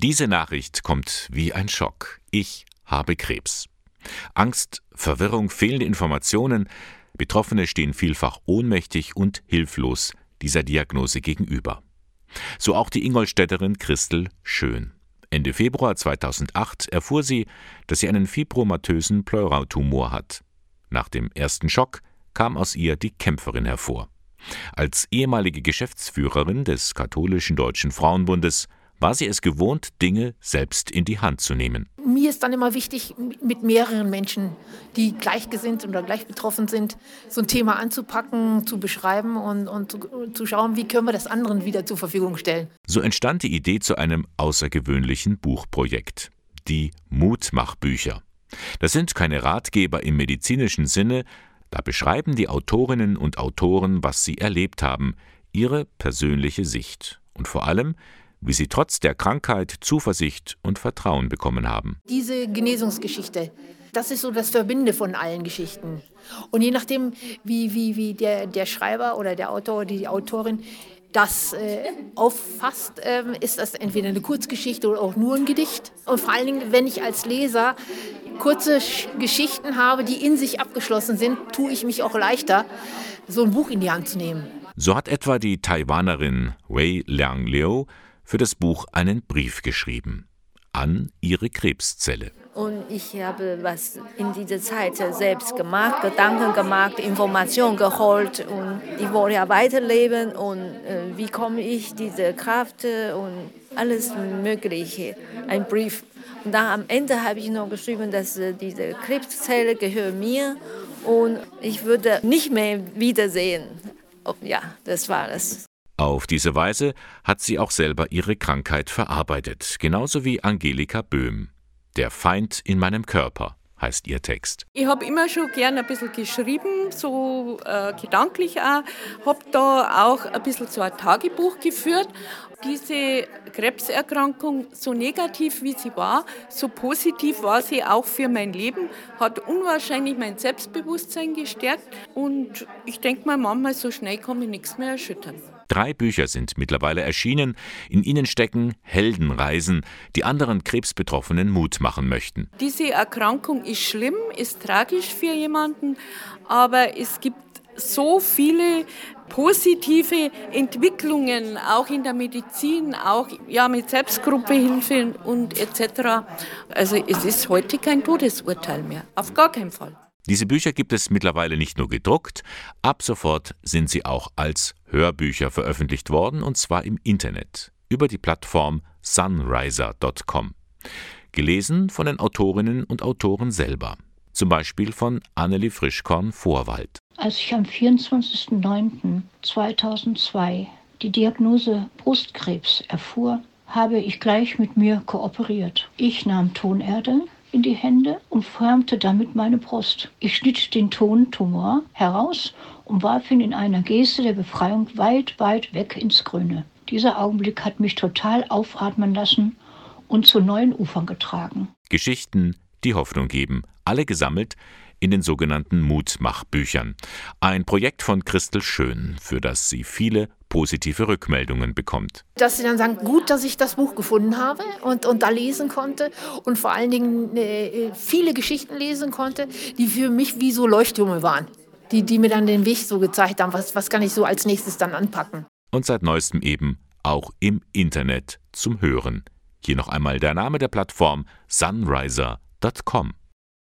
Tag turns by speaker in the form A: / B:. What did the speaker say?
A: Diese Nachricht kommt wie ein Schock. Ich habe Krebs. Angst, Verwirrung, fehlende Informationen, Betroffene stehen vielfach ohnmächtig und hilflos dieser Diagnose gegenüber. So auch die Ingolstädterin Christel Schön. Ende Februar 2008 erfuhr sie, dass sie einen fibromatösen Pleuratumor hat. Nach dem ersten Schock kam aus ihr die Kämpferin hervor. Als ehemalige Geschäftsführerin des Katholischen Deutschen Frauenbundes war sie es gewohnt, Dinge selbst in die Hand zu nehmen.
B: Mir ist dann immer wichtig, mit mehreren Menschen, die gleichgesinnt oder gleich betroffen sind, so ein Thema anzupacken, zu beschreiben und, und zu, zu schauen, wie können wir das anderen wieder zur Verfügung stellen.
A: So entstand die Idee zu einem außergewöhnlichen Buchprojekt. Die Mutmachbücher. Das sind keine Ratgeber im medizinischen Sinne, da beschreiben die Autorinnen und Autoren, was sie erlebt haben, ihre persönliche Sicht und vor allem, wie sie trotz der Krankheit Zuversicht und Vertrauen bekommen haben.
B: Diese Genesungsgeschichte, das ist so das Verbinde von allen Geschichten. Und je nachdem, wie, wie, wie der, der Schreiber oder der Autor oder die Autorin das äh, auffasst, äh, ist das entweder eine Kurzgeschichte oder auch nur ein Gedicht. Und vor allen Dingen, wenn ich als Leser kurze Geschichten habe, die in sich abgeschlossen sind, tue ich mich auch leichter, so ein Buch in die Hand zu nehmen.
A: So hat etwa die Taiwanerin Wei Liang Liu für das Buch einen Brief geschrieben an ihre Krebszelle.
C: Und ich habe was in dieser Zeit selbst gemacht, Gedanken gemacht, Informationen geholt und ich wollte ja weiterleben und äh, wie komme ich diese Kraft und alles Mögliche. Ein Brief. Und dann am Ende habe ich noch geschrieben, dass äh, diese Krebszelle gehört mir und ich würde nicht mehr wiedersehen. Oh, ja, das war es.
A: Auf diese Weise hat sie auch selber ihre Krankheit verarbeitet, genauso wie Angelika Böhm. Der Feind in meinem Körper heißt ihr Text.
D: Ich habe immer schon gern ein bisschen geschrieben, so äh, gedanklich auch. Habe da auch ein bisschen so ein Tagebuch geführt. Diese Krebserkrankung, so negativ wie sie war, so positiv war sie auch für mein Leben, hat unwahrscheinlich mein Selbstbewusstsein gestärkt und ich denke mal, manchmal so schnell kann mich nichts mehr erschüttern.
A: Drei Bücher sind mittlerweile erschienen. In ihnen stecken Heldenreisen, die anderen Krebsbetroffenen Mut machen möchten.
D: Diese Erkrankung ist schlimm, ist tragisch für jemanden, aber es gibt so viele positive Entwicklungen, auch in der Medizin, auch ja, mit Selbstgruppehilfe und etc. Also es ist heute kein Todesurteil mehr, auf gar keinen Fall.
A: Diese Bücher gibt es mittlerweile nicht nur gedruckt, ab sofort sind sie auch als Hörbücher veröffentlicht worden, und zwar im Internet über die Plattform sunriser.com. Gelesen von den Autorinnen und Autoren selber, zum Beispiel von Annelie Frischkorn Vorwald.
E: Als ich am 24.09.2002 die Diagnose Brustkrebs erfuhr, habe ich gleich mit mir kooperiert. Ich nahm Tonerde, in die Hände und formte damit meine Brust. Ich schnitt den Tontumor heraus und warf ihn in einer Geste der Befreiung weit, weit weg ins Grüne. Dieser Augenblick hat mich total aufatmen lassen und zu neuen Ufern getragen.
A: Geschichten, die Hoffnung geben, alle gesammelt in den sogenannten Mutmachbüchern. Ein Projekt von Christel Schön, für das sie viele positive Rückmeldungen bekommt.
B: Dass sie dann sagen, gut, dass ich das Buch gefunden habe und, und da lesen konnte und vor allen Dingen äh, viele Geschichten lesen konnte, die für mich wie so Leuchttürme waren, die, die mir dann den Weg so gezeigt haben, was, was kann ich so als nächstes dann anpacken.
A: Und seit neuestem eben auch im Internet zum Hören. Hier noch einmal der Name der Plattform sunriser.com.